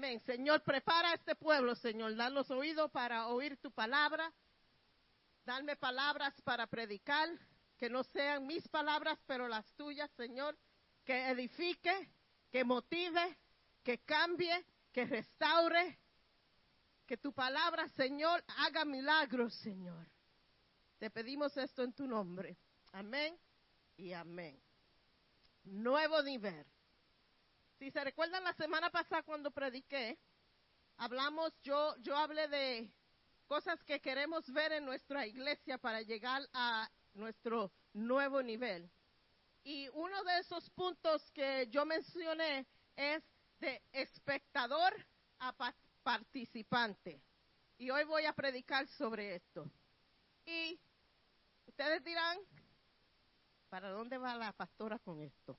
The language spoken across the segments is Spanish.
Amén. Señor, prepara a este pueblo, Señor. Dan los oídos para oír tu palabra. Dame palabras para predicar, que no sean mis palabras, pero las tuyas, Señor. Que edifique, que motive, que cambie, que restaure. Que tu palabra, Señor, haga milagros, Señor. Te pedimos esto en tu nombre. Amén y amén. Nuevo nivel. Si se recuerdan la semana pasada cuando prediqué, hablamos, yo, yo hablé de cosas que queremos ver en nuestra iglesia para llegar a nuestro nuevo nivel. Y uno de esos puntos que yo mencioné es de espectador a participante. Y hoy voy a predicar sobre esto. Y ustedes dirán, ¿para dónde va la pastora con esto?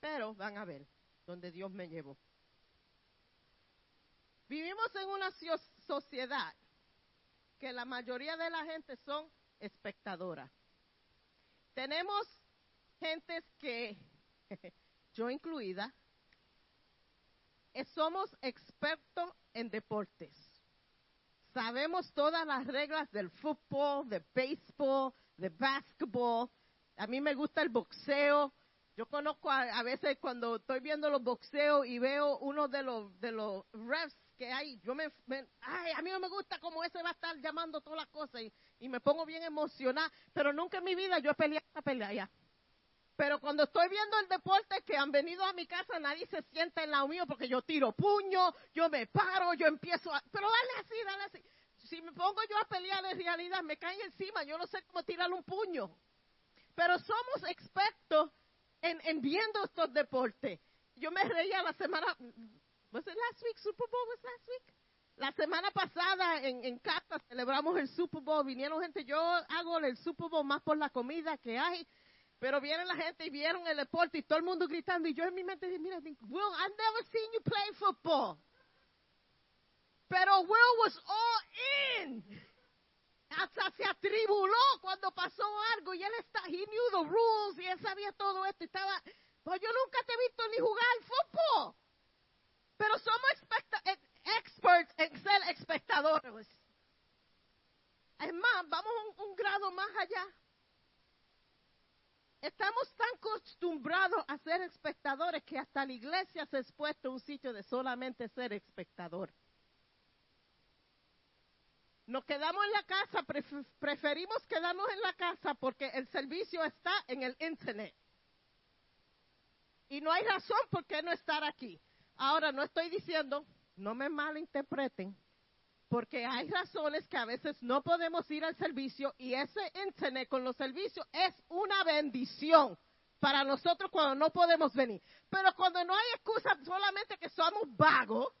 Pero van a ver donde Dios me llevó. Vivimos en una sociedad que la mayoría de la gente son espectadoras. Tenemos gentes que, yo incluida, eh, somos expertos en deportes. Sabemos todas las reglas del fútbol, de béisbol, de básquetbol. A mí me gusta el boxeo. Yo conozco a, veces cuando estoy viendo los boxeos y veo uno de los de los refs que hay, yo me, ay, a mí no me gusta como ese va a estar llamando todas las cosas y, me pongo bien emocionada, pero nunca en mi vida yo he peleado esta pelea ya. Pero cuando estoy viendo el deporte que han venido a mi casa, nadie se sienta en lado mío porque yo tiro puño, yo me paro, yo empiezo a, pero dale así, dale así. Si me pongo yo a pelear de realidad, me caen encima, yo no sé cómo tirarle un puño. Pero somos expertos en, viendo estos deportes. Yo me reía la semana, ¿was it last week? Super Bowl was last week? La semana pasada en, en casa celebramos el Super Bowl, vinieron gente, yo hago el Super Bowl más por la comida que hay, pero viene la gente y vieron el deporte y todo el mundo gritando y yo en mi mente dije, mira, Will, I've never seen you play football. Pero Will was all in hasta se atribuló cuando pasó algo y él está, he knew the rules y él sabía todo esto. Estaba, pues yo nunca te he visto ni jugar fútbol. Pero somos eh, experts en ser espectadores. Es más, vamos un, grado más allá. Estamos tan acostumbrados a ser espectadores que hasta la iglesia se ha expuesto un sitio de solamente ser espectador. Nos quedamos en la casa, preferimos quedarnos en la casa porque el servicio está en el Internet. Y no hay razón por qué no estar aquí. Ahora, no estoy diciendo, no me malinterpreten, porque hay razones que a veces no podemos ir al servicio y ese Internet con los servicios es una bendición para nosotros cuando no podemos venir. Pero cuando no hay excusa solamente que somos vagos,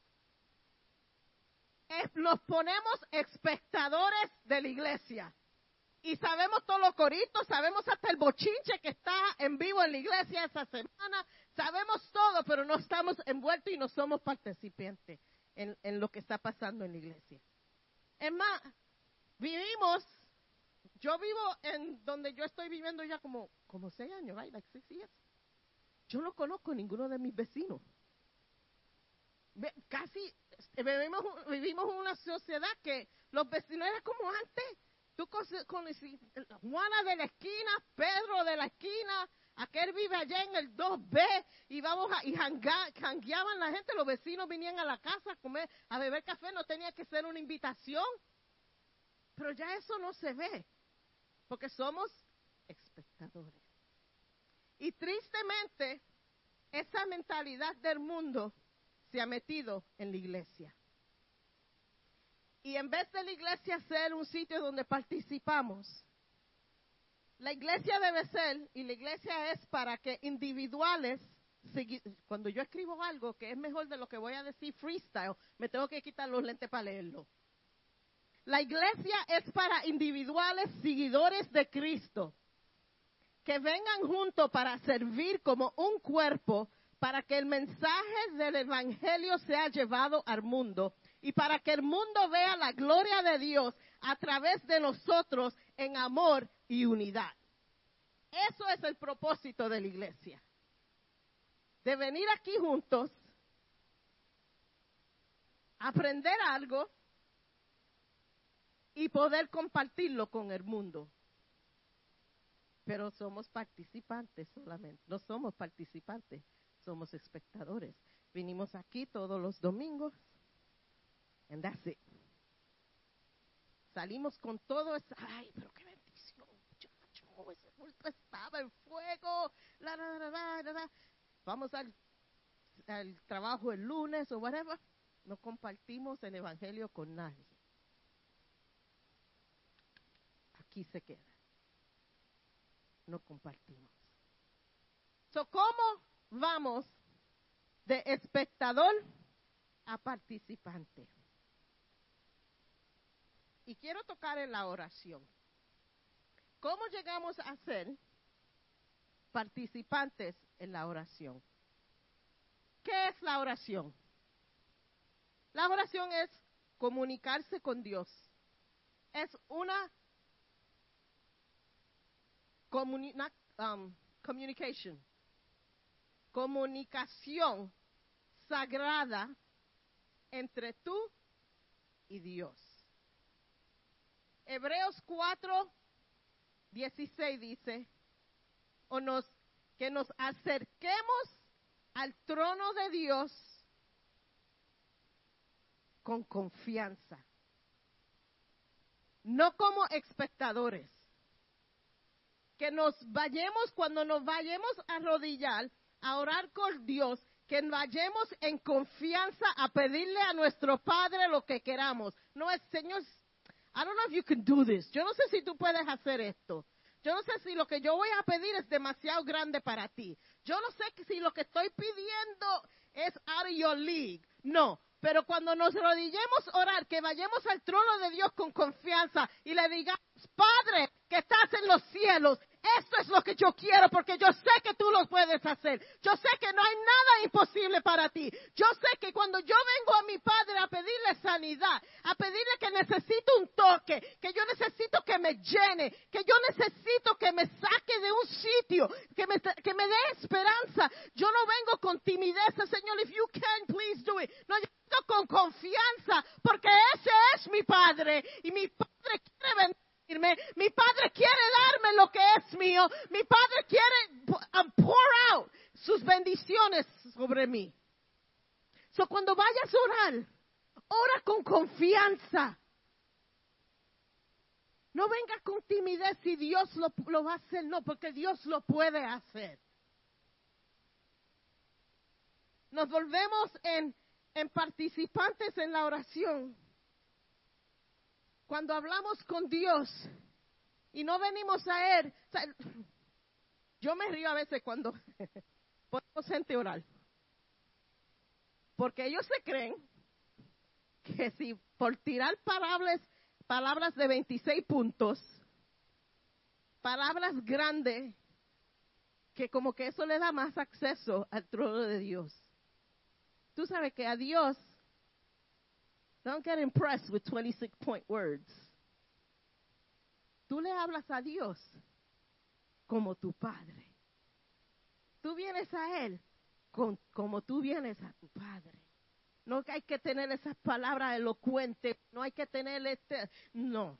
nos ponemos espectadores de la iglesia. Y sabemos todos los coritos, sabemos hasta el bochinche que está en vivo en la iglesia esa semana, sabemos todo, pero no estamos envueltos y no somos participantes en, lo que está pasando en la iglesia. Es más, vivimos, yo vivo en donde yo estoy viviendo ya como, como seis años, right? like six years. Yo no conozco ninguno de mis vecinos. Casi vivimos, vivimos en una sociedad que los vecinos eran como antes. Tú conocí Juana de la esquina, Pedro de la esquina, aquel vive allá en el 2B y vamos a, y jangueaban la gente, los vecinos venían a la casa a comer, a beber café, no tenía que ser una invitación. Pero ya eso no se ve, porque somos espectadores. Y tristemente, esa mentalidad del mundo se ha metido en la iglesia. Y en vez de la iglesia ser un sitio donde participamos, la iglesia debe ser, y la iglesia es para que individuales, cuando yo escribo algo que es mejor de lo que voy a decir freestyle, me tengo que quitar los lentes para leerlo. La iglesia es para individuales seguidores de Cristo, que vengan juntos para servir como un cuerpo para que el mensaje del Evangelio sea llevado al mundo y para que el mundo vea la gloria de Dios a través de nosotros en amor y unidad. Eso es el propósito de la iglesia. De venir aquí juntos aprender algo y poder compartirlo con el mundo. Pero somos participantes solamente, no somos participantes, somos espectadores. Vinimos aquí todos los domingos and that's it. Salimos con todo eso, ay, pero qué bendición, muchacho, ese culto estaba en fuego, la. Vamos al, al trabajo el lunes o whatever, no compartimos el evangelio con nadie. Aquí se queda. No compartimos. So, ¿Cómo vamos de espectador a participante? Y quiero tocar en la oración. ¿Cómo llegamos a ser participantes en la oración? ¿Qué es la oración? La oración es comunicarse con Dios. Es una um, communication, comunicación sagrada entre tú y Dios. Hebreos 4, 16 dice, o nos, que nos acerquemos al trono de Dios con confianza, no como espectadores. Que nos vayamos, cuando nos vayamos a arrodillar, a orar con Dios, que vayamos en confianza a pedirle a nuestro Padre lo que queramos. No es, Señor, I don't know if you can do this. Yo no sé si tú puedes hacer esto. Yo no sé si lo que yo voy a pedir es demasiado grande para ti. Yo no sé si lo que estoy pidiendo es out of your league. No, pero cuando nos rodillemos a orar, que vayamos al trono de Dios con confianza y le digamos, Padre, que estás en los cielos, esto es lo que yo quiero porque yo sé que tú lo puedes hacer. Yo sé que no hay nada imposible para ti. Yo sé que cuando yo vengo a mi padre a pedirle sanidad, a pedirle que necesito un toque, que yo necesito que me llene, que yo necesito que me saque de un sitio, que me, que me dé esperanza, yo no vengo con timidez, Señor, if you can, please do it. No, yo vengo con confianza porque ese es mi padre y mi padre quiere venir mi padre quiere darme lo que es mío. Mi padre quiere um, pour out sus bendiciones sobre mí. So cuando vayas a orar, ora con confianza. No venga con timidez si Dios lo, lo va a hacer, no, porque Dios lo puede hacer. Nos volvemos en, en participantes en la oración cuando hablamos con Dios y no venimos a Él, yo me río a veces cuando ponemos gente orar. Porque ellos se creen que si por tirar palabras, palabras de 26 puntos, palabras grandes, que como que eso le da más acceso al trono de Dios. Tú sabes que a Dios Don't get impressed with 26 point words. Tú le hablas a Dios como tu Padre. Tú vienes a Él como tú vienes a tu Padre. No hay que tener esas palabras elocuentes, no hay que tener este, no.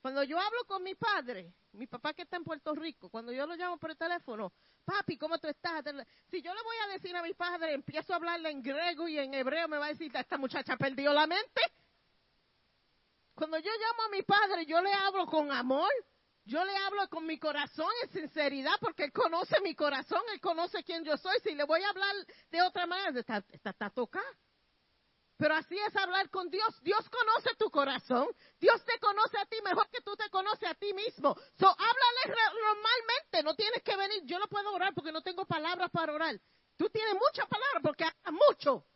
Cuando yo hablo con mi padre, mi papá que está en Puerto Rico, cuando yo lo llamo por el teléfono, papi, ¿cómo tú estás? Si yo le voy a decir a mi padre, empiezo a hablarle en griego y en hebreo, me va a decir, esta muchacha perdió la mente. Cuando yo llamo a mi padre, yo le hablo con amor, yo le hablo con mi corazón en sinceridad, porque él conoce mi corazón, él conoce quién yo soy. Si le voy a hablar de otra manera, está, está, está. Pero así es hablar con Dios. Dios conoce tu corazón. Dios te conoce a ti mejor que tú te conoces a ti mismo. So, háblale normalmente. No tienes que venir. Yo no puedo orar porque no tengo palabras para orar. Tú tienes muchas palabras porque hablas mucho.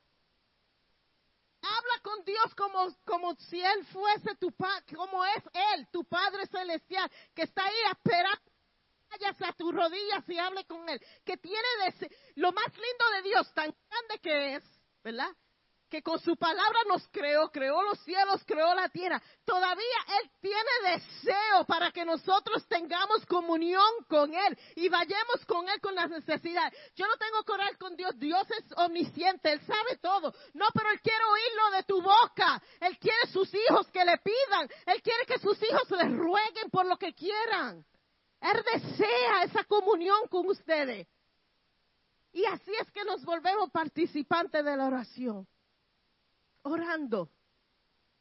Habla con Dios como, como si Él fuese tu padre, como es Él, tu Padre Celestial, que está ahí esperando vayas a tus rodillas y hable con Él. Que tiene lo más lindo de Dios, tan grande que es, ¿verdad? Que con su palabra nos creó, creó los cielos, creó la tierra. Todavía Él tiene deseo para que nosotros tengamos comunión con Él y vayamos con Él con las necesidades. Yo no tengo que orar con Dios, Dios es omnisciente, Él sabe todo. No, pero Él quiere oírlo de tu boca. Él quiere sus hijos que le pidan. Él quiere que sus hijos le rueguen por lo que quieran. Él desea esa comunión con ustedes. Y así es que nos volvemos participantes de la oración orando.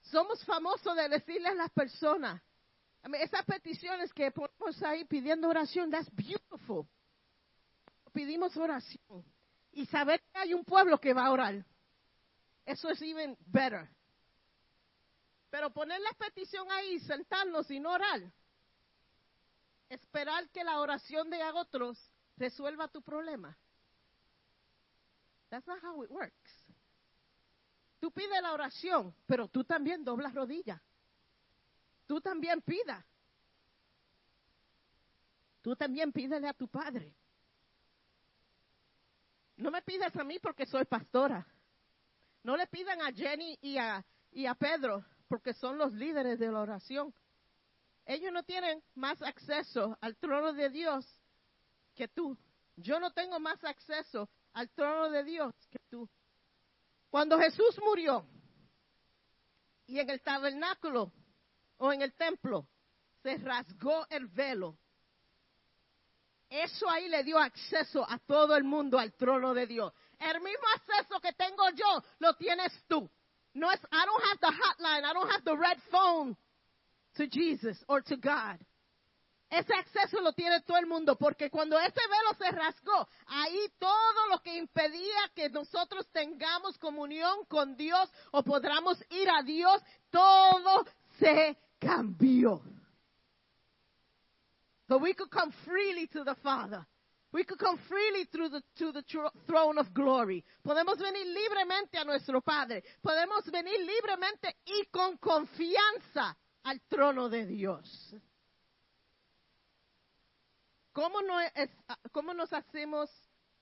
Somos famosos de decirle a las personas, esas peticiones que ponemos ahí pidiendo oración, that's beautiful. Pedimos oración. Y saber que hay un pueblo que va a orar. Eso es even better. Pero poner la petición ahí, sentarnos y no orar. Esperar que la oración de otros resuelva tu problema. That's not how it works. Tú pides la oración, pero tú también doblas rodillas. Tú también pida. Tú también pídele a tu padre. No me pidas a mí porque soy pastora. No le pidan a Jenny y a, y a Pedro porque son los líderes de la oración. Ellos no tienen más acceso al trono de Dios que tú. Yo no tengo más acceso al trono de Dios que tú. Cuando Jesús murió y en el tabernáculo o en el templo se rasgó el velo, eso ahí le dio acceso a todo el mundo al trono de Dios. El mismo acceso que tengo yo lo tienes tú. No es, I don't have the hotline, I don't have the red phone to Jesus or to God. Ese acceso lo tiene todo el mundo, porque cuando ese velo se rasgó, ahí todo lo que impedía que nosotros tengamos comunión con Dios o podamos ir a Dios, todo se cambió. So we could come freely to the Father. We could come freely through the, to the throne of glory. Podemos venir libremente a nuestro Padre. Podemos venir libremente y con confianza al trono de Dios. ¿Cómo, no es, ¿Cómo nos hacemos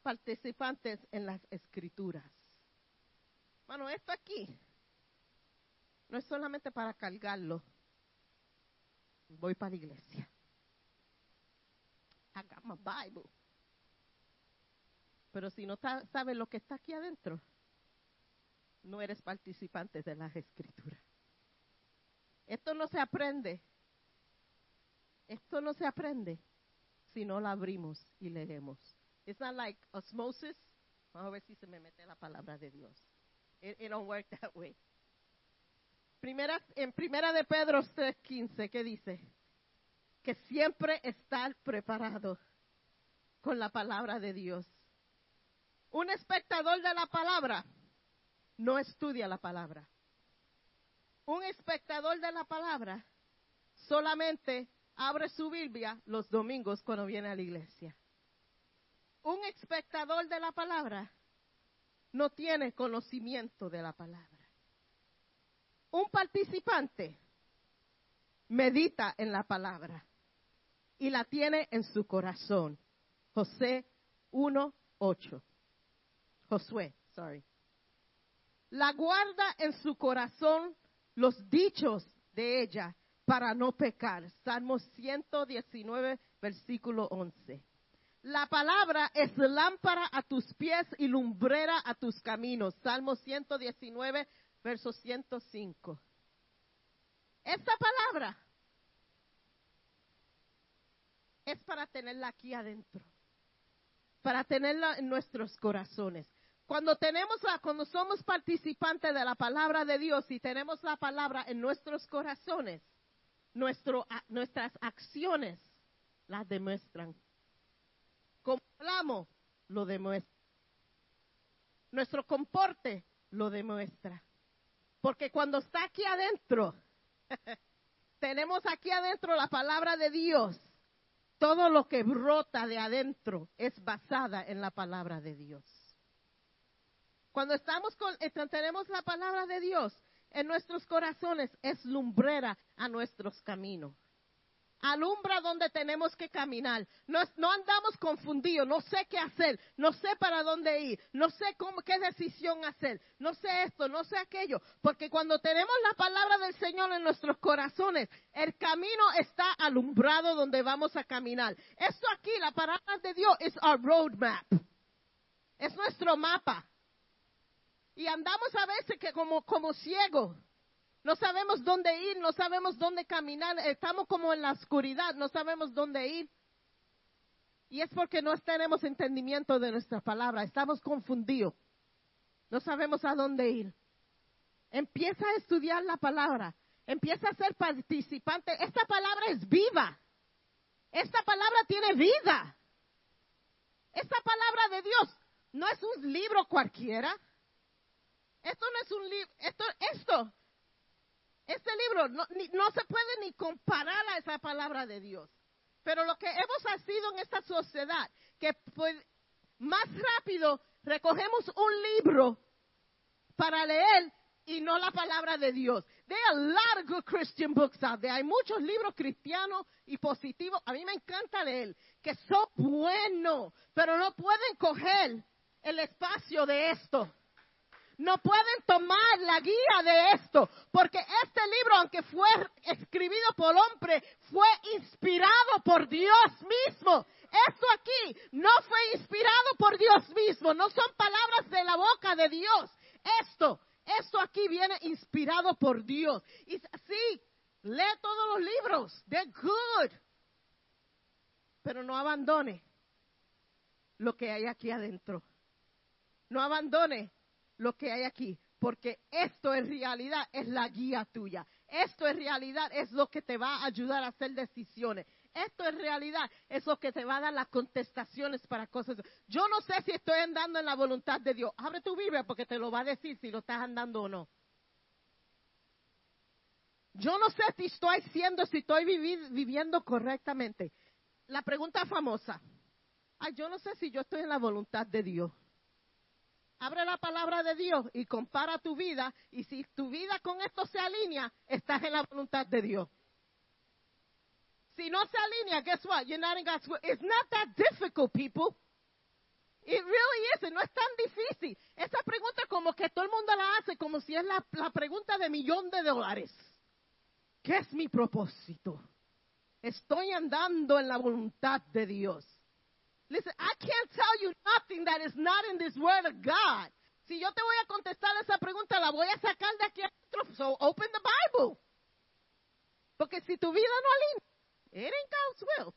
participantes en las escrituras? Bueno, esto aquí no es solamente para cargarlo. Voy para la iglesia. I got my Bible. Pero si no sabes lo que está aquí adentro, no eres participante de las escrituras. Esto no se aprende. Esto no se aprende si no la abrimos y leemos. It's not like osmosis. Vamos a ver si se me mete la palabra de Dios. It, don't work that way. Primera, en primera de Pedro 3.15, ¿qué dice? Que siempre estar preparado con la palabra de Dios. Un espectador de la palabra no estudia la palabra. Un espectador de la palabra solamente abre su Biblia los domingos cuando viene a la iglesia. Un espectador de la palabra no tiene conocimiento de la palabra. Un participante medita en la palabra y la tiene en su corazón. José 1:8. Josué, sorry. La guarda en su corazón los dichos de ella para no pecar. Salmo 119, versículo 11. La palabra es lámpara a tus pies y lumbrera a tus caminos. Salmo 119, verso 105. Esta palabra es para tenerla aquí adentro, para tenerla en nuestros corazones. Cuando tenemos la, cuando somos participantes de la palabra de Dios y tenemos la palabra en nuestros corazones, nuestro, nuestras acciones las demuestran. Como hablamos, lo demuestra. Nuestro comporte lo demuestra. Porque cuando está aquí adentro, tenemos aquí adentro la palabra de Dios. Todo lo que brota de adentro es basada en la palabra de Dios. Cuando estamos con, eh, tenemos la palabra de Dios, en nuestros corazones es lumbrera a nuestros caminos. alumbra donde tenemos que caminar. No, andamos confundidos, no sé qué hacer, no sé para dónde ir, no sé qué decisión hacer, no sé esto, no sé aquello. Porque cuando tenemos la palabra del Señor en nuestros corazones, el camino está alumbrado donde vamos a caminar. Esto aquí, la palabra de Dios, es our roadmap. Es nuestro mapa. Y andamos a veces que como, como ciegos no sabemos dónde ir, no sabemos dónde caminar, estamos como en la oscuridad, no sabemos dónde ir. Y es porque no tenemos entendimiento de nuestra palabra, estamos confundidos, no sabemos a dónde ir. Empieza a estudiar la palabra, empieza a ser participante. Esta palabra es viva, esta palabra tiene vida. Esta palabra de Dios no es un libro cualquiera. Esto no es un libro, esto, esto este libro no, se puede ni comparar a esa palabra de Dios. Pero lo que hemos sido en esta sociedad, que pues, más rápido recogemos un libro para leer y no la palabra de Dios. There are a lot of good Christian books out there. Hay muchos libros cristianos y positivos. A mí me encanta leer, que son buenos, pero no pueden coger el espacio de esto no pueden tomar la guía de esto, porque este libro, aunque fue escribido por hombre, fue inspirado por Dios mismo. Esto aquí no fue inspirado por Dios mismo, no son palabras de la boca de Dios. Esto, esto aquí viene inspirado por Dios. Y sí, lee todos los libros, they're good. Pero no abandone lo que hay aquí adentro. No abandone lo que hay aquí, porque esto en realidad es la guía tuya. Esto en realidad es lo que te va a ayudar a hacer decisiones. Esto en realidad es lo que te va a dar las contestaciones para cosas. Yo no sé si estoy andando en la voluntad de Dios. Abre tu Biblia porque te lo va a decir si lo estás andando o no. Yo no sé si estoy siendo, si estoy viviendo correctamente. La pregunta famosa. Ay, yo no sé si yo estoy en la voluntad de Dios abre la palabra de Dios y compara tu vida. Y si tu vida con esto se alinea, estás en la voluntad de Dios. Si no se alinea, guess what? You're not in God's will. It's not that difficult, people. It really isn't. No es tan difícil. Esa pregunta como que todo el mundo la hace como si es la, la pregunta de millón de dólares. ¿Qué es mi propósito? Estoy andando en la voluntad de Dios. Listen, I can't tell you nothing that is not in this word of God. Si yo te voy a contestar esa pregunta, la voy a sacar de aquí adentro. So open the Bible. Porque si tu vida no alinea, it ain't God's will.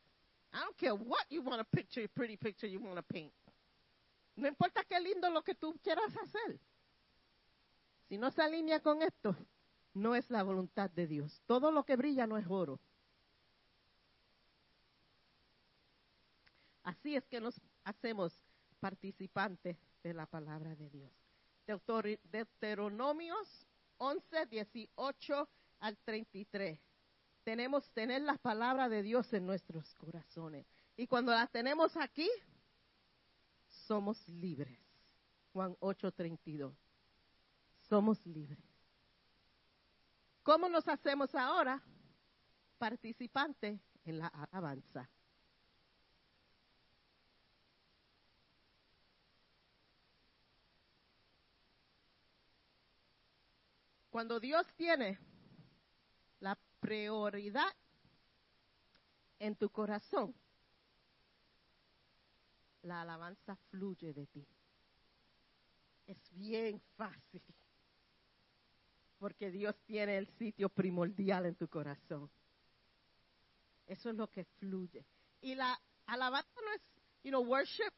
I don't care what you want to picture, pretty picture you want to paint. No importa qué lindo lo que tú quieras hacer. Si no se alinea con esto, no es la voluntad de Dios. Todo lo que brilla no es oro. Así es que nos hacemos participantes de la palabra de Dios. Deuteronomios 11, 18 al 33. Tenemos tener la palabra de Dios en nuestros corazones. Y cuando la tenemos aquí, somos libres. Juan 8, 32. Somos libres. ¿Cómo nos hacemos ahora? Participantes en la alabanza. Cuando Dios tiene la prioridad en tu corazón, la alabanza fluye de ti. Es bien fácil. Porque Dios tiene el sitio primordial en tu corazón. Eso es lo que fluye. Y la alabanza no es, you know, worship.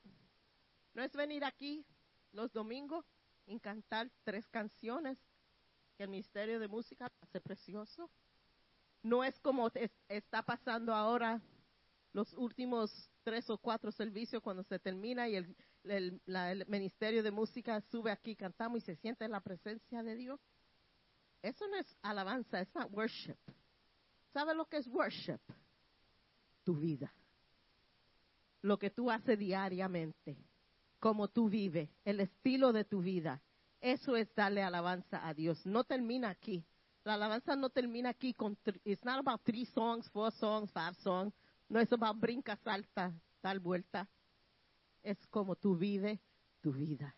No es venir aquí los domingos y cantar tres canciones el Ministerio de Música hace precioso. No es como está pasando ahora los últimos tres o cuatro servicios cuando se termina y el, Ministerio de Música sube aquí, cantamos y se siente la presencia de Dios. Eso no es alabanza, es not worship. ¿Sabe lo que es worship? Tu vida. Lo que tú haces diariamente, como tú vives, el estilo de tu vida eso es darle alabanza a Dios. No termina aquí. La alabanza no termina aquí con, it's not about three songs, four songs, five songs. No es about brinca, salta, tal vuelta. Es como tú vives tu vida.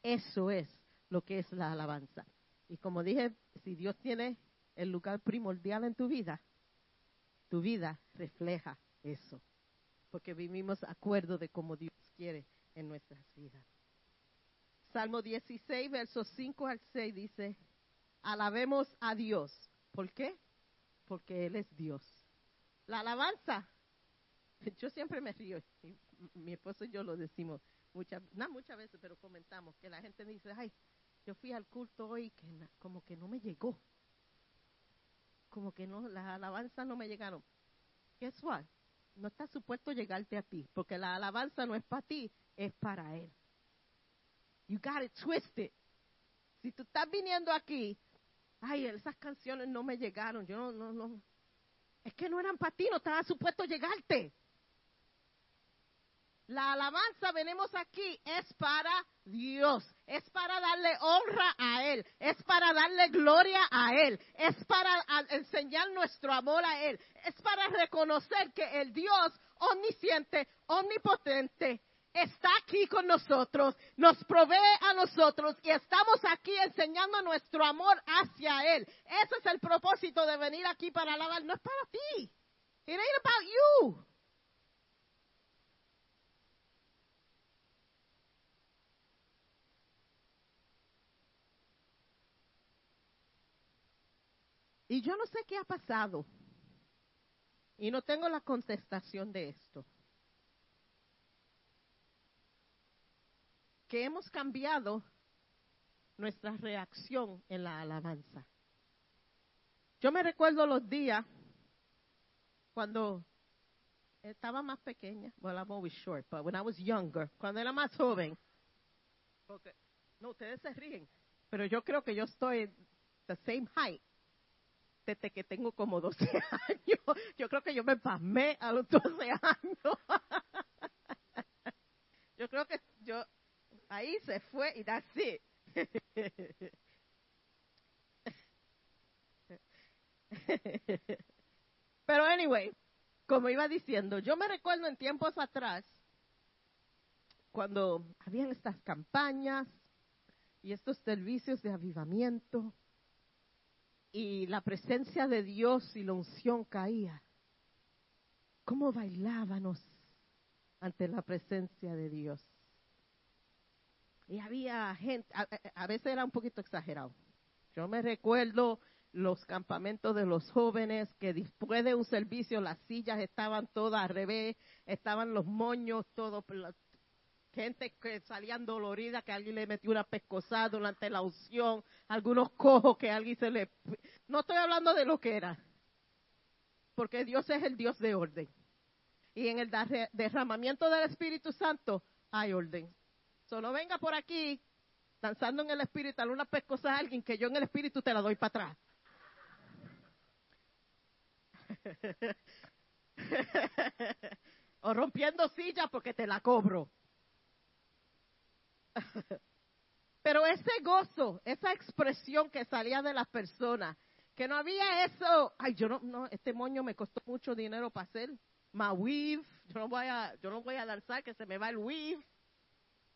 Eso es lo que es la alabanza. Y como dije, si Dios tiene el lugar primordial en tu vida, tu vida refleja eso. Porque vivimos acuerdo de cómo Dios quiere en nuestras vidas. Salmo 16, versos 5 al 6 dice, alabemos a Dios. ¿Por qué? Porque Él es Dios. La alabanza, yo siempre me río, y mi esposo y yo lo decimos muchas, no muchas veces, pero comentamos que la gente dice, ay, yo fui al culto hoy que como que no me llegó. Como que no, las alabanzas no me llegaron. Guess what? No está supuesto llegarte a ti, porque la alabanza no es para ti, es para Él. You got it twisted. Si tú estás viniendo aquí, ay, esas canciones no me llegaron, yo no, no, no. Es que no eran para ti, no estaba supuesto llegarte. La alabanza venimos aquí es para Dios, es para darle honra a Él, es para darle gloria a Él, es para enseñar nuestro amor a Él, es para reconocer que el Dios omnisciente, omnipotente, está aquí con nosotros, nos provee a nosotros y estamos aquí enseñando nuestro amor hacia Él. Ese es el propósito de venir aquí para alabar, no es para ti. It ain't about you. Y yo no sé qué ha pasado. Y no tengo la contestación de esto. Hemos cambiado nuestra reacción en la alabanza. Yo me recuerdo los días cuando estaba más pequeña. Well, I'm always short, but when I was younger, cuando era más joven. Porque, no, ustedes se ríen, pero yo creo que yo estoy the same height desde que tengo como 12 años. Yo creo que yo me pasmé a los 12 años. Yo creo que yo ahí se fue y that's it. Pero anyway, como iba diciendo, yo me recuerdo en tiempos atrás cuando habían estas campañas y estos servicios de avivamiento y la presencia de Dios y la unción caía. ¿Cómo bailábamos ante la presencia de Dios? Y había gente, a, veces era un poquito exagerado. Yo me recuerdo los campamentos de los jóvenes que después de un servicio las sillas estaban todas al revés, estaban los moños, todo, gente que salían doloridas, que alguien le metió una pescosada durante la unción, algunos cojos que alguien se le... No estoy hablando de lo que era, porque Dios es el Dios de orden. Y en el derramamiento del Espíritu Santo hay orden. Solo venga por aquí danzando en el Espíritu, darle una pescosa a alguien que yo en el Espíritu te la doy para atrás. o rompiendo sillas porque te la cobro. Pero ese gozo, esa expresión que salía de las personas, que no había eso, ay, yo no, no, este moño me costó mucho dinero para hacer, ma weave, yo no voy a, yo no voy a danzar que se me va el weave,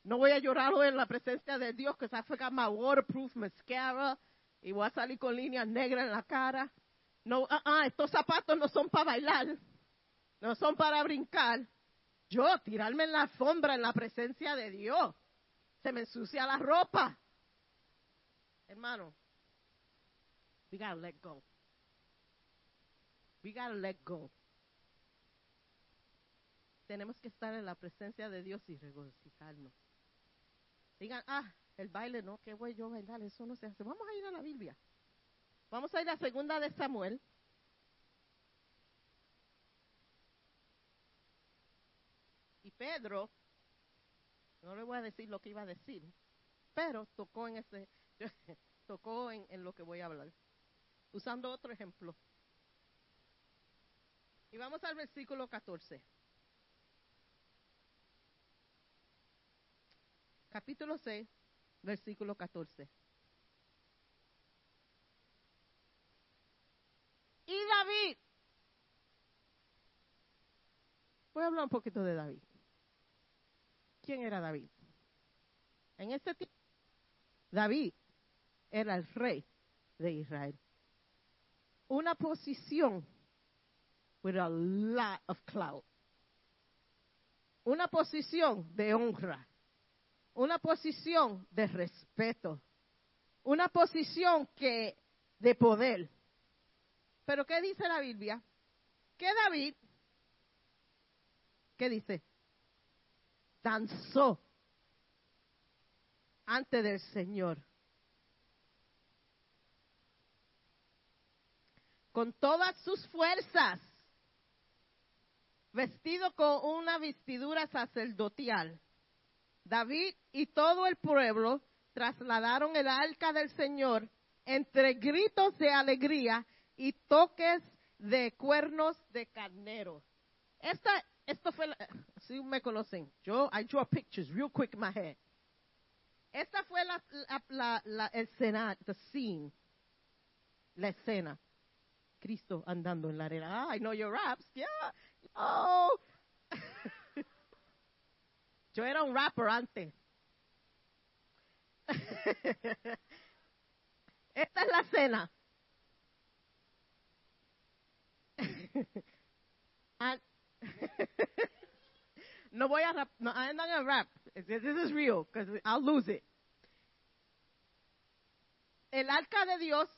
no voy a llorar hoy en la presencia de Dios que se ha sacado my waterproof mascara y voy a salir con líneas negras en la cara. No, ah, ah, estos zapatos no son para bailar, no son para brincar. Yo tirarme en la alfombra en la presencia de Dios se me ensucia la ropa. Hermano, we gotta let go. We gotta let go. Tenemos que estar en la presencia de Dios y regocijarnos. Digan, ah, el baile no, ¿qué voy yo bailar? Eso no se hace. Vamos a ir a la Biblia. Vamos a ir a segunda de Samuel. Y Pedro no le voy a decir lo que iba a decir, pero tocó en ese, tocó en, en lo que voy a hablar. Usando otro ejemplo. Y vamos al versículo 14. capítulo 6, versículo 14. Y David, voy a hablar un poquito de David. ¿Quién era David? En este tiempo, David era el rey de Israel. Una posición with a lot of clout. Una posición de honra una posición de respeto. Una posición que de poder. Pero ¿qué dice la Biblia? Que David, ¿qué dice? Danzó ante del Señor. Con todas sus fuerzas, vestido con una vestidura sacerdotal. David y todo el pueblo trasladaron el arca del Señor entre gritos de alegría y toques de cuernos de carnero. Esta, esto fue, si me conocen, yo, I draw pictures real quick in my head. Esta fue la, la, la, escena, the scene, la escena. Cristo andando en la arena. Ah, I know your raps. Yeah. Oh. Yo era un rapper antes. Esta es la escena. no voy a rap. No, I'm not rap. This is real because I'll lose it. El arca de Dios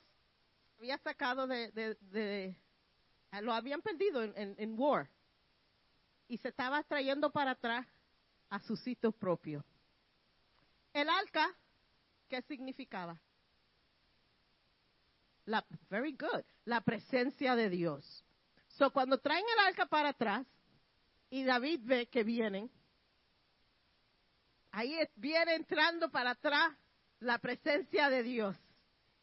había sacado de, de, de lo habían perdido en, en, en, war y se estaba trayendo para atrás a su sitio propio. El arca, ¿qué significaba? La, very good, la presencia de Dios. So, cuando traen el arca para atrás y David ve que vienen, ahí viene entrando para atrás la presencia de Dios.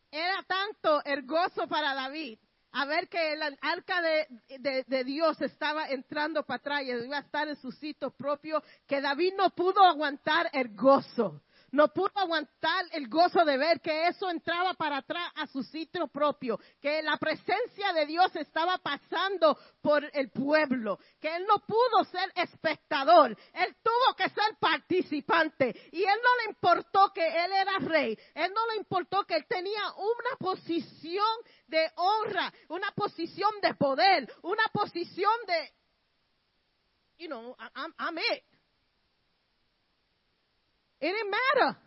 Era tanto el gozo para David a ver que el arca de, de, Dios estaba entrando para atrás y iba a estar en su sitio propio, que David no pudo aguantar el gozo no pudo aguantar el gozo de ver que eso entraba para atrás a su sitio propio, que la presencia de Dios estaba pasando por el pueblo, que él no pudo ser espectador, él tuvo que ser participante y él no le importó que él era rey, él no le importó que él tenía una posición de honra, una posición de poder, una posición de, you know, I'm, I'm it. It didn't matter.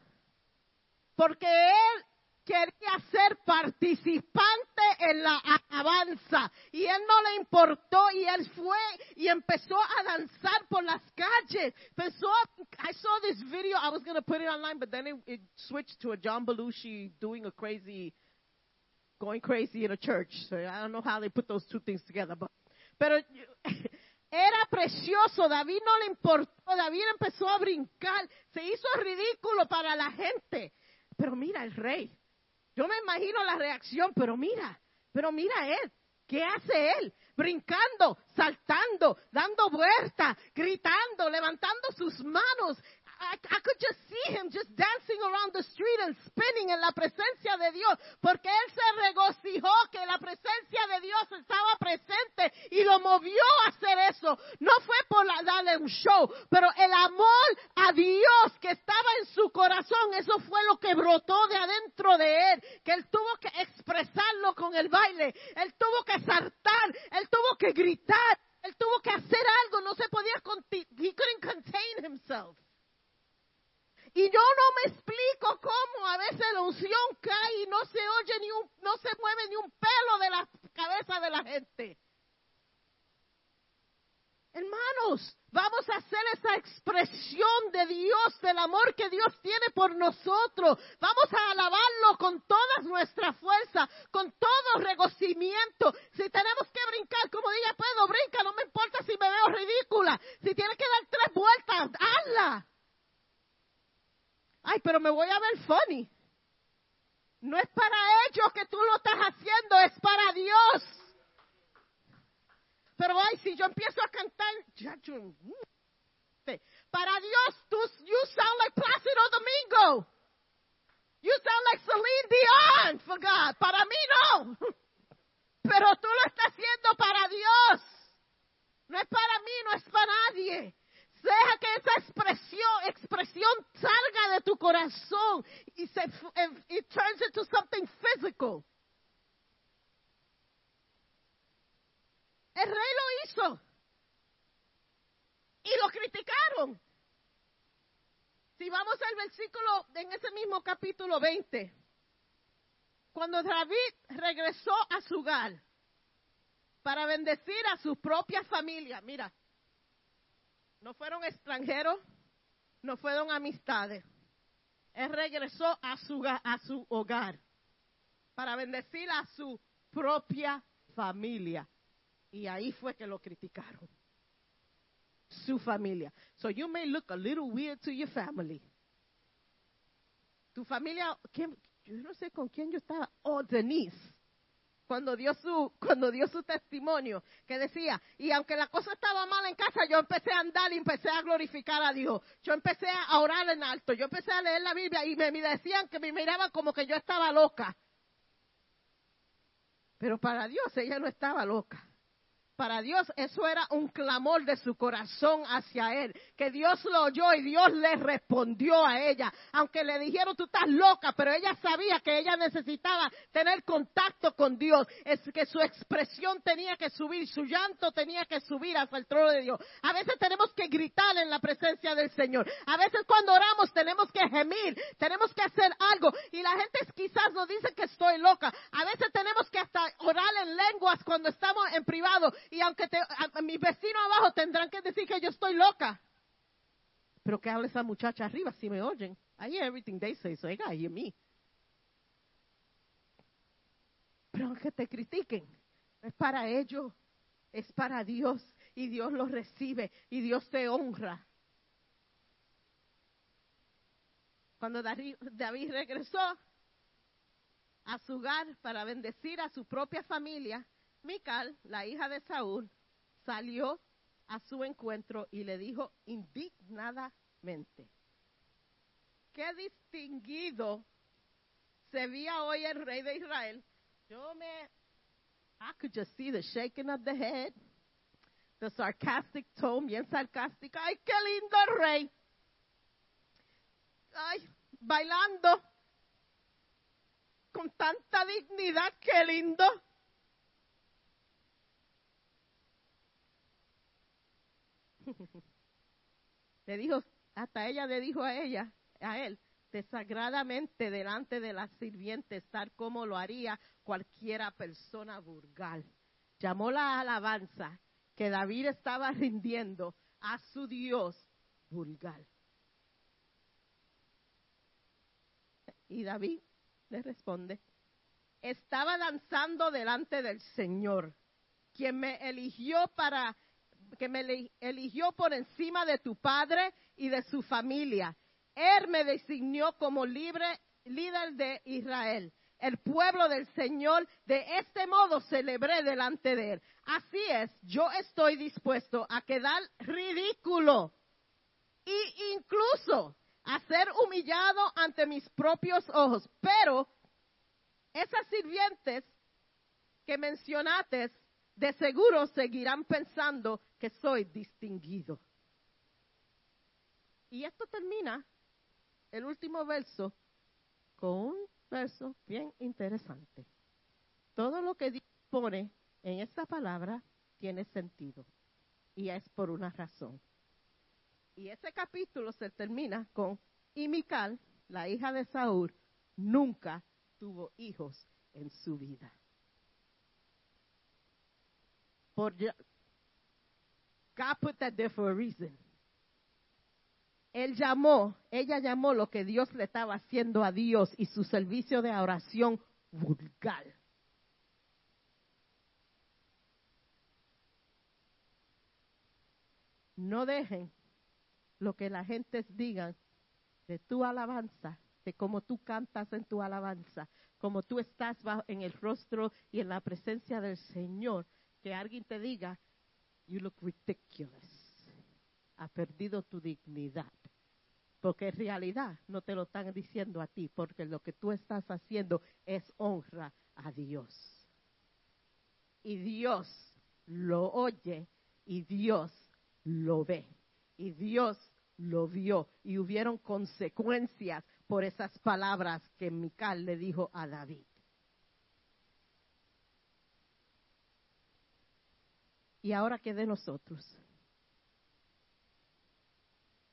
Porque él quería ser participante en la alabanza y él no le importó y él fue y empezó a danzar por las calles. Empezó I saw this video, I was going to put it online, but then it, it, switched to a John Belushi doing a crazy, going crazy in a church. So I don't know how they put those two things together, but, pero Era precioso, David no le importó, David empezó a brincar, se hizo ridículo para la gente. Pero mira el rey, yo me imagino la reacción, pero mira, pero mira él, ¿qué hace él? Brincando, saltando, dando vueltas, gritando, levantando sus manos, I, I could just see him just dancing around the street and spinning en la presencia de Dios, porque él se regocijó que la presencia de Dios estaba presente y lo movió a hacer eso. No fue por darle un show, pero el amor a Dios que estaba en su corazón, eso fue lo que brotó de adentro de él, que él tuvo que expresarlo con el baile, él tuvo que saltar, él tuvo que gritar, él tuvo que hacer algo, no se podía, he couldn't contain himself. Y yo no me explico cómo a veces la unción cae y no se oye ni un, no se mueve ni un pelo de la cabeza de la gente. Hermanos, vamos a hacer esa expresión de Dios, del amor que Dios tiene por nosotros. Vamos a alabarlo con toda nuestra fuerza, con todo regocimiento. Si tenemos que brincar, como diga, puedo brincar, no me importa si me veo ridícula. Si tienes que dar tres vueltas, hazla. Ay, pero me voy a ver funny. No es para ellos que tú lo estás haciendo, es para Dios. Pero ay, si yo empiezo a cantar, para Dios, tú, you sound like Plácido Domingo. You sound like Celine Dion, for God. Para mí no. Pero tú lo estás haciendo para Dios. No es para mí, no es para nadie. Deja que esa expresión, expresión salga de tu corazón y se it turns into something physical. El rey lo hizo. Y lo criticaron. Si vamos al versículo en ese mismo capítulo 20, cuando David regresó a su hogar para bendecir a su propia familia, mira, no fueron extranjeros, no fueron amistades. Él regresó a su, a su hogar para bendecir a su propia familia. Y ahí fue que lo criticaron. Su familia. So you may look a little weird to your family. Tu familia, ¿quién? yo no sé con quién yo estaba. Oh, Denise cuando dio su cuando dio su testimonio que decía y aunque la cosa estaba mal en casa yo empecé a andar y empecé a glorificar a Dios. Yo empecé a orar en alto yo empecé a leer la Biblia y me, me decían que me miraban como que yo estaba loca. Pero para Dios ella no estaba loca para Dios eso era un clamor de su corazón hacia Él, que Dios lo oyó y Dios le respondió a ella, aunque le dijeron tú estás loca, pero ella sabía que ella necesitaba tener contacto con Dios, es que su expresión tenía que subir, su llanto tenía que subir hasta el trono de Dios. A veces tenemos que gritar en la presencia del Señor, a veces cuando oramos tenemos que gemir, tenemos que hacer algo. Y la gente quizás nos dice que estoy loca, a veces tenemos que hasta orar en lenguas cuando estamos en privado y aunque te, a, mis vecinos abajo tendrán que decir que yo estoy loca. Pero que hable esa muchacha arriba si me oyen. I everything they say, so they gotta hear. Pero aunque te critiquen, es para ellos, es para Dios y Dios los recibe y Dios te honra. Cuando David regresó a su hogar para bendecir a su propia familia, Mical, la hija de Saúl, salió a su encuentro y le dijo indignadamente, qué distinguido se veía hoy el rey de Israel. Yo me, I could just see the shaking of the head, the sarcastic tone, bien sarcástica. Ay, qué lindo rey. Ay, bailando con tanta dignidad, qué lindo. le dijo, hasta ella le dijo a ella, a él, desagradamente delante de las sirvientes, tal como lo haría cualquiera persona vulgar. Llamó la alabanza que David estaba rindiendo a su Dios vulgar. Y David le responde, estaba danzando delante del Señor, quien me eligió para que me eligió por encima de tu padre y de su familia. Él me designó como libre líder de Israel, el pueblo del Señor. De este modo celebré delante de él. Así es, yo estoy dispuesto a quedar ridículo e incluso a ser humillado ante mis propios ojos. Pero esas sirvientes que mencionaste de seguro seguirán pensando que soy distinguido. Y esto termina el último verso con un verso bien interesante. Todo lo que Dios pone en esta palabra tiene sentido y es por una razón. Y ese capítulo se termina con, y Mical, la hija de Saúl, nunca tuvo hijos en su vida. Por, God put that there for a reason. Él llamó, ella llamó lo que Dios le estaba haciendo a Dios y su servicio de oración vulgar. No dejen lo que la gente diga de tu alabanza, de cómo tú cantas en tu alabanza, como tú estás en el rostro y en la presencia del Señor, que alguien te diga, you look ridiculous. Ha perdido tu dignidad. Porque en realidad no te lo están diciendo a ti, porque lo que tú estás haciendo es honra a Dios. Y Dios lo oye y Dios lo ve. Y Dios lo vio y hubieron consecuencias por esas palabras que Mical le dijo a David. Y ahora qué de nosotros.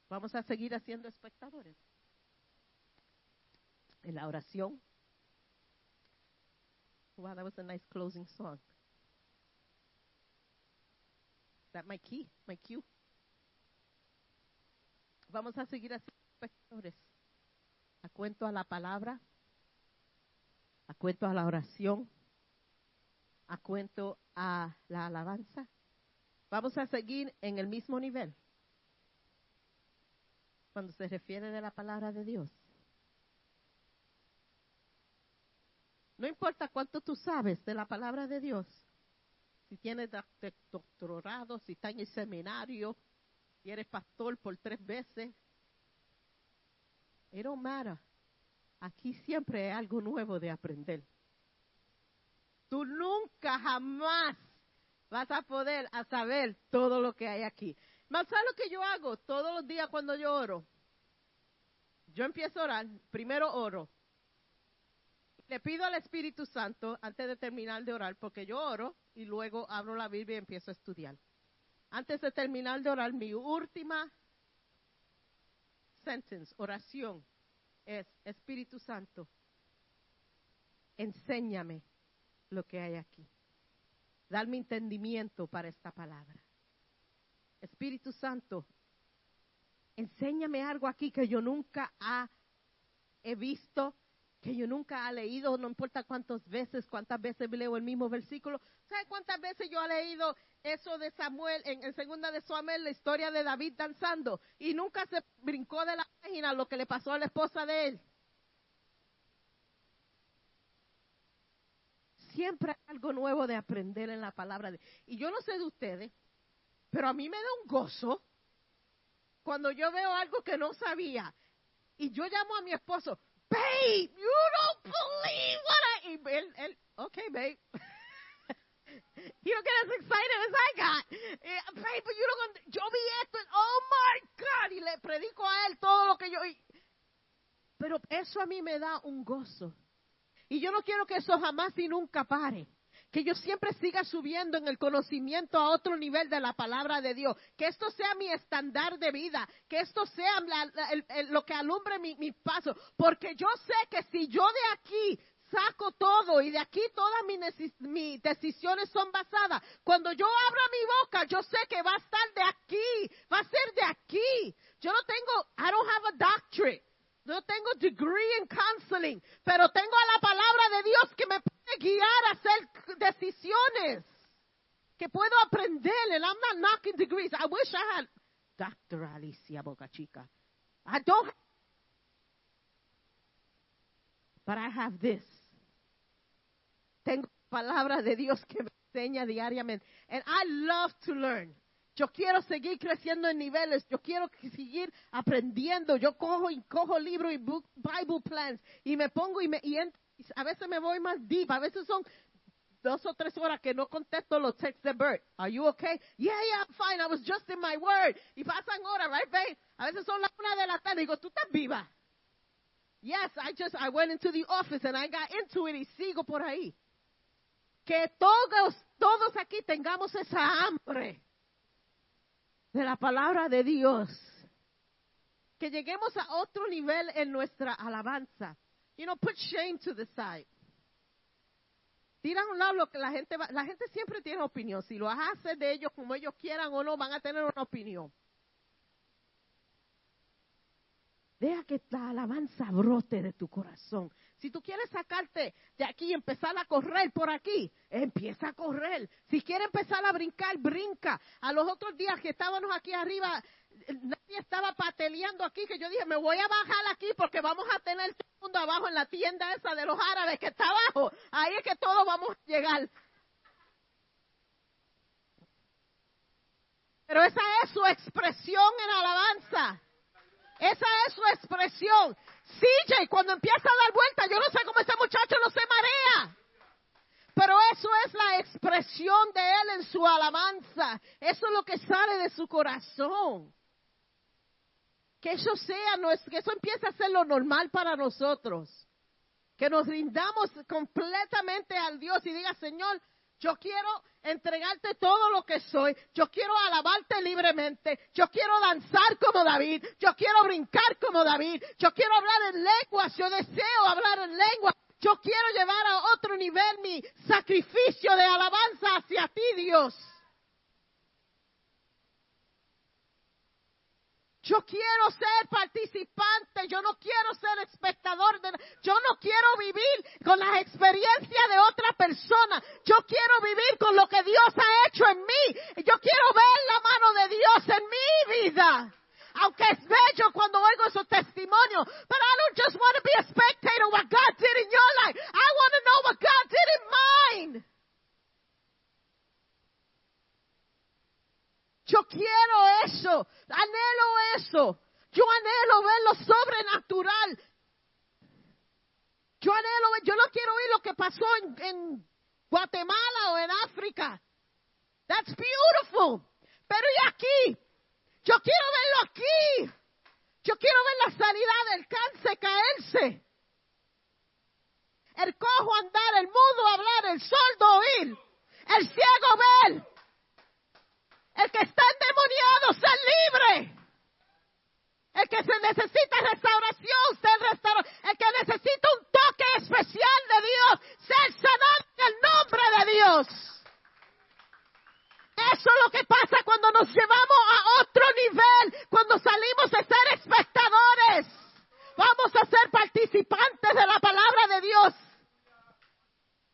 Vamos a seguir haciendo espectadores. En la oración. Wow, that was a nice closing song. That my key, my cue? Vamos a seguir haciendo espectadores. A cuento a la palabra, a cuento a la oración, a cuento a la alabanza. Vamos a seguir en el mismo nivel cuando se refiere de la palabra de Dios. No importa cuánto tú sabes de la palabra de Dios, si tienes doctorado, si estás en el seminario, si eres pastor por tres veces, it don't matter. Aquí siempre hay algo nuevo de aprender. Tú nunca jamás vas a poder a saber todo lo que hay aquí. Más ¿sabes lo que yo hago todos los días cuando yo oro? Yo empiezo a orar, primero oro. Le pido al Espíritu Santo antes de terminar de orar, porque yo oro y luego abro la Biblia y empiezo a estudiar. Antes de terminar de orar, mi última sentence, oración, es, Espíritu Santo, enséñame lo que hay aquí. Darme entendimiento para esta palabra. Espíritu Santo, enséñame algo aquí que yo nunca he visto, que yo nunca he leído, no importa cuántas veces, cuántas veces leo el mismo versículo. ¿Sabe cuántas veces yo he leído eso de Samuel, en, en, segunda de Samuel, la historia de David danzando, y nunca se brincó de la página lo que le pasó a la esposa de él? Siempre hay algo nuevo de aprender en la palabra de Y yo no sé de ustedes, pero a mí me da un gozo cuando yo veo algo que no sabía. Y yo llamo a mi esposo, babe, you don't believe what I... Y él, él okay, babe. you don't get as excited as I got. Babe, but you don't... Yo vi esto, oh my God, y le predico a él todo lo que yo... Pero eso a mí me da un gozo. Y yo no quiero que eso jamás y nunca pare que yo siempre siga subiendo en el conocimiento a otro nivel de la palabra de Dios, que esto sea mi estándar de vida, que esto sea lo que alumbre mi, mi paso, porque yo sé que si yo de aquí saco todo y de aquí todas mis, decisiones son basadas. Cuando yo abra mi boca, yo sé que va a estar de aquí, va a ser de aquí. Yo no tengo, I don't have a doctorate. No tengo degree in counseling, pero tengo la palabra de Dios que me puede guiar a hacer decisiones. Que puedo aprender. And I'm not knocking degrees. I wish I had Dr. Alicia Boca Chica. I don't. But I have this. Tengo palabra de Dios que me enseña diariamente. And I love to learn. Yo quiero seguir creciendo en niveles. Yo quiero seguir aprendiendo. Yo cojo y cojo libros y book, Bible plans y me pongo y, me, y a veces me voy más deep. A veces son dos o tres horas que no contesto los texts de Bert. Are you okay? Yeah, yeah, I'm fine. I was just in my word. Y pasan horas, right, babe? A veces son las una de la tarde y digo, tú estás viva. Yes, I just, I went into the office and I got into it y sigo por ahí. Que todos, todos aquí tengamos esa hambre de la palabra de Dios. Que lleguemos a otro nivel en nuestra alabanza. You know, put shame to the side. Tira a un lado lo que la gente va, la gente siempre tiene opinión. Si lo hace de ellos como ellos quieran o no, van a tener una opinión. Deja que la alabanza brote de tu corazón. Si tú quieres sacarte de aquí y empezar a correr por aquí, empieza a correr. Si quieres empezar a brincar, brinca. A los otros días que estábamos aquí arriba, nadie estaba pateleando aquí, que yo dije, me voy a bajar aquí porque vamos a tener todo el mundo abajo en la tienda esa de los árabes que está abajo. Ahí es que todos vamos a llegar. Pero esa es su expresión en alabanza. Esa es su expresión. CJ, cuando empieza a dar vuelta, yo no sé cómo ese muchacho no se marea. Pero eso es la expresión de él en su alabanza. Eso es lo que sale de su corazón. Que eso sea, que eso empiece a ser lo normal para nosotros. Que nos rindamos completamente al Dios y diga, Señor, yo quiero entregarte todo lo que soy. Yo quiero alabarte libremente. Yo quiero danzar como David. Yo quiero brincar como David. Yo quiero hablar en lenguas. Yo deseo hablar en lengua. Yo quiero llevar a otro nivel mi sacrificio de alabanza hacia ti, Dios. Yo quiero ser participante, yo no quiero ser espectador, de, yo no quiero vivir con las experiencias de otra persona, yo quiero vivir con lo que Dios ha hecho en mí, yo quiero ver la mano de Dios en mi vida. Aunque es bello cuando oigo esos testimonios, but I don't just want to be a spectator what God did in your life. I want to know what God did in mine. Yo quiero eso, anhelo Yo anhelo ver lo sobrenatural. Yo anhelo, yo no quiero oír lo que pasó en, en Guatemala o en África. That's beautiful. Pero y aquí, yo quiero verlo aquí. Yo quiero ver la sanidad del cáncer caerse. El cojo andar, el mudo hablar, el sordo oír, el ciego ver, el que está endemoniado ser libre. El que se necesita restauración, ser restaurado. El que necesita un toque especial de Dios, ser sanado en el nombre de Dios. Eso es lo que pasa cuando nos llevamos a otro nivel, cuando salimos de ser espectadores. Vamos a ser participantes de la palabra de Dios.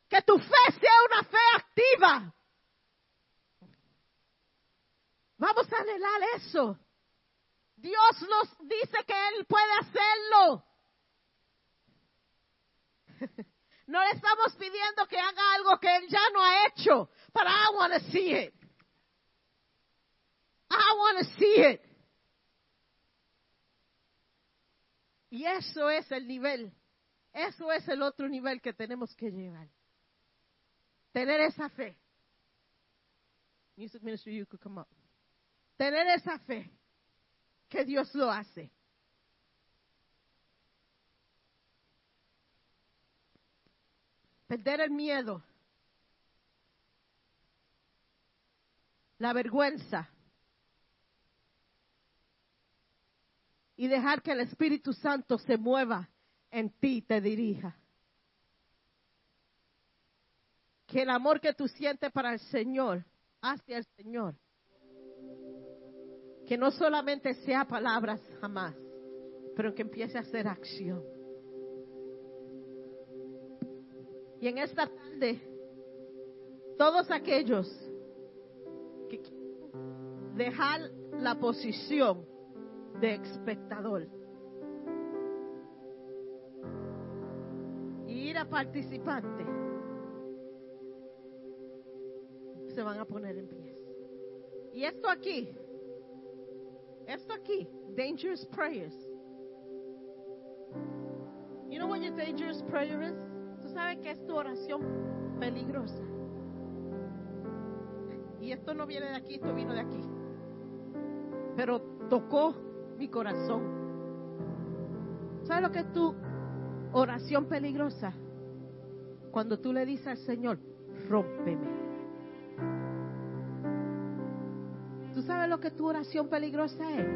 Que tu fe sea una fe activa. Vamos a anhelar eso. Dios nos dice que Él puede hacerlo. No le estamos pidiendo que haga algo que Él ya no ha hecho, but I want to see it. I want to see it. Y eso es el nivel, eso es el otro nivel que tenemos que llevar. Tener esa fe. Music ministry, you could come up. Tener esa fe que Dios lo hace. Perder el miedo, la vergüenza y dejar que el Espíritu Santo se mueva en ti y te dirija. Que el amor que tú sientes para el Señor, hacia el Señor, que no solamente sea palabras jamás, pero que empiece a ser acción. Y en esta tarde, todos aquellos que dejar la posición de espectador y ir a participante, se van a poner en pie. Y esto aquí esto aquí, dangerous prayers. You know what your dangerous prayer is? Tú sabes que es tu oración peligrosa. Y esto no viene de aquí, esto vino de aquí. Pero tocó mi corazón. ¿Sabes lo que es tu oración peligrosa? Cuando tú le dices al Señor, rómpeme. Sabes lo que tu oración peligrosa es?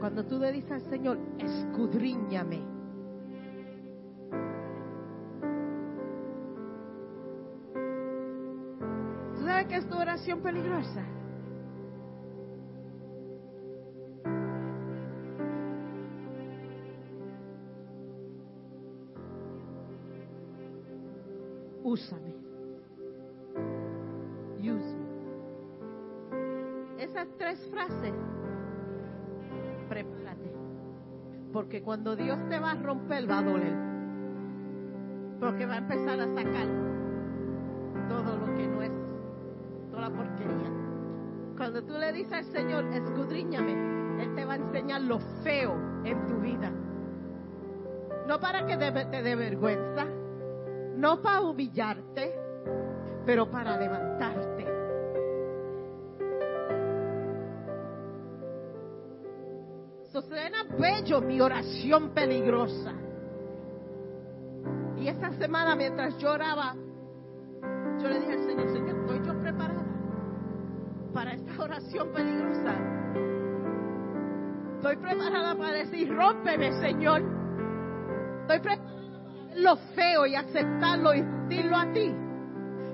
Cuando tú le dices al Señor, escudriñame. ¿Tú sabes qué es tu oración peligrosa? Porque cuando Dios te va a romper, va a doler. Porque va a empezar a sacar todo lo que no es, toda la porquería. Cuando tú le dices al Señor, escudriñame, Él te va a enseñar lo feo en tu vida. No para que te dé vergüenza, no para humillarte, pero para levantarte mi oración peligrosa. Y esta semana mientras yo oraba, yo le dije al Señor, Señor, ¿estoy yo preparada para esta oración peligrosa? Estoy preparada para decir, rómpeme, Señor. Estoy preparada para lo feo y aceptarlo y decirlo a ti.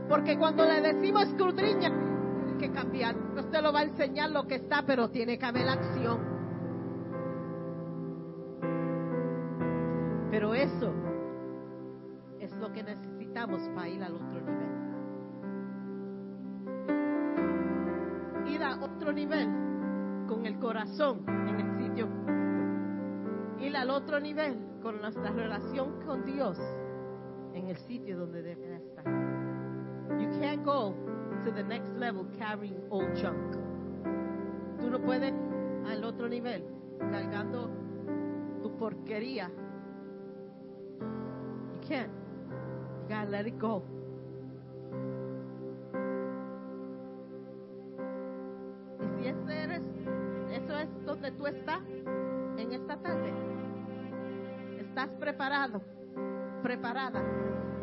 Porque cuando le decimos escudriña, tiene que cambiar. Usted lo va a enseñar lo que está, pero tiene que haber acción. Pero eso es lo que necesitamos para ir al otro nivel. Ir a otro nivel con el corazón en el sitio. Ir al otro nivel con nuestra relación con Dios en el sitio donde debe estar. You can't go to the next level carrying old junk. Tú no puedes al otro nivel cargando tu porquería can't. You gotta let it go. Y si ese eres, eso es donde tú estás en esta tarde. Estás preparado, preparada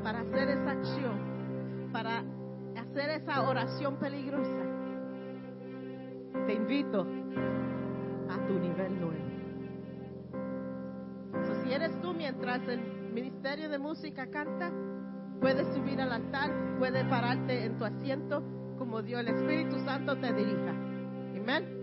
para hacer esa acción, para hacer esa oración peligrosa. Te invito a tu nivel nuevo. si eres tú mientras el Ministerio de Música canta, puedes subir al altar, puedes pararte en tu asiento como Dios el Espíritu Santo te dirija. Amén.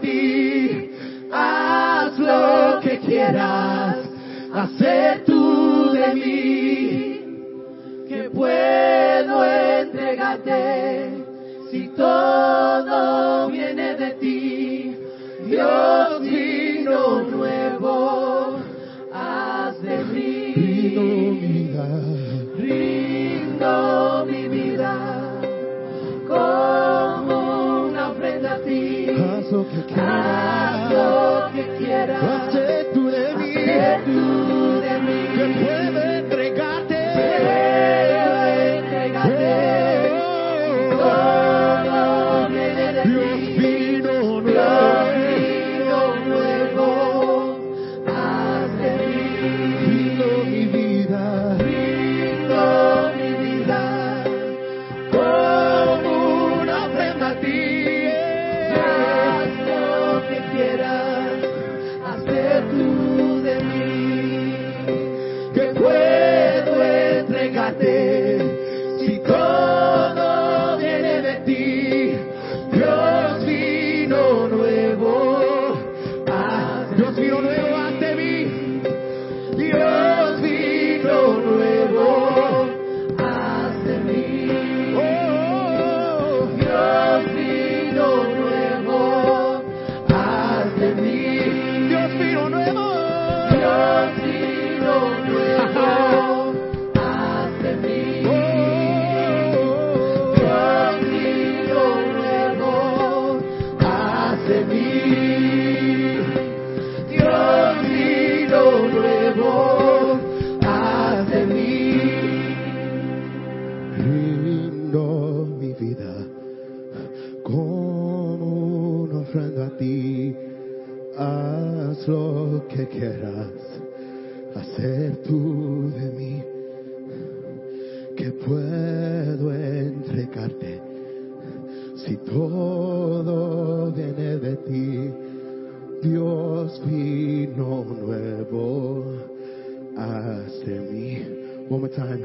ti. Haz lo que quieras, hacer tú de mí. que quieras hacer tú de mí, que puedo entregarte si todo viene de ti. Dios vino nuevo hacia mí. One more time.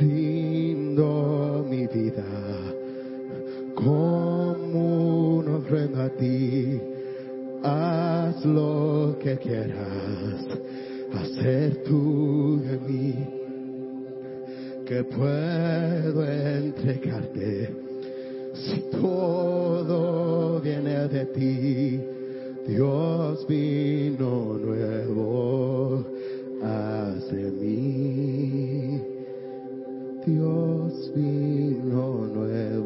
Rindo mi vida como una ofrenda a ti haz lo que quieras hacer tú de mí, que puedo entregarte si todo viene de ti. Dios vino nuevo hace mí. Dios vino nuevo.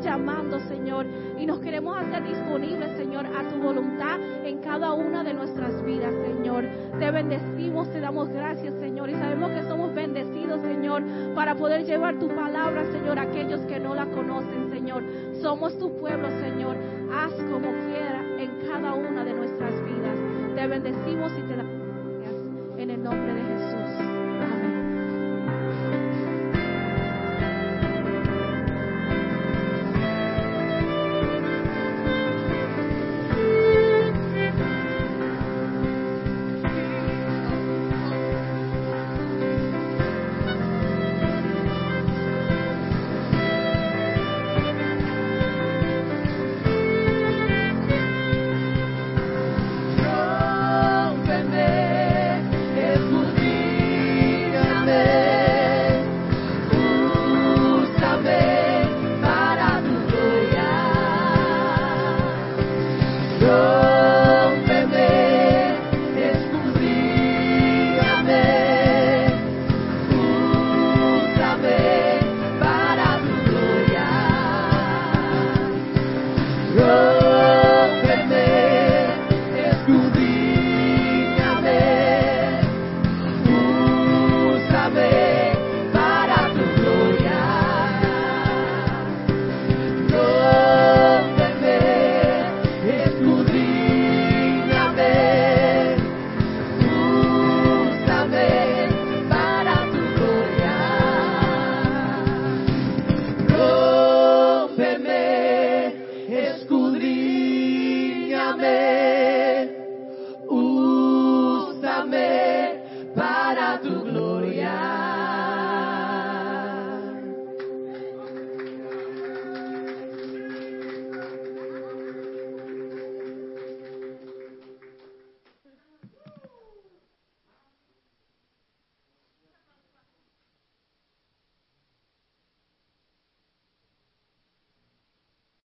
Llamando, Señor, y nos queremos hacer disponibles, Señor, a tu voluntad en cada una de nuestras vidas, Señor. Te bendecimos, te damos gracias, Señor, y sabemos que somos bendecidos, Señor, para poder llevar tu palabra, Señor, a aquellos que no la conocen, Señor. Somos tu pueblo, Señor. Haz como quiera en cada una de nuestras vidas. Te bendecimos y te damos gracias en el nombre de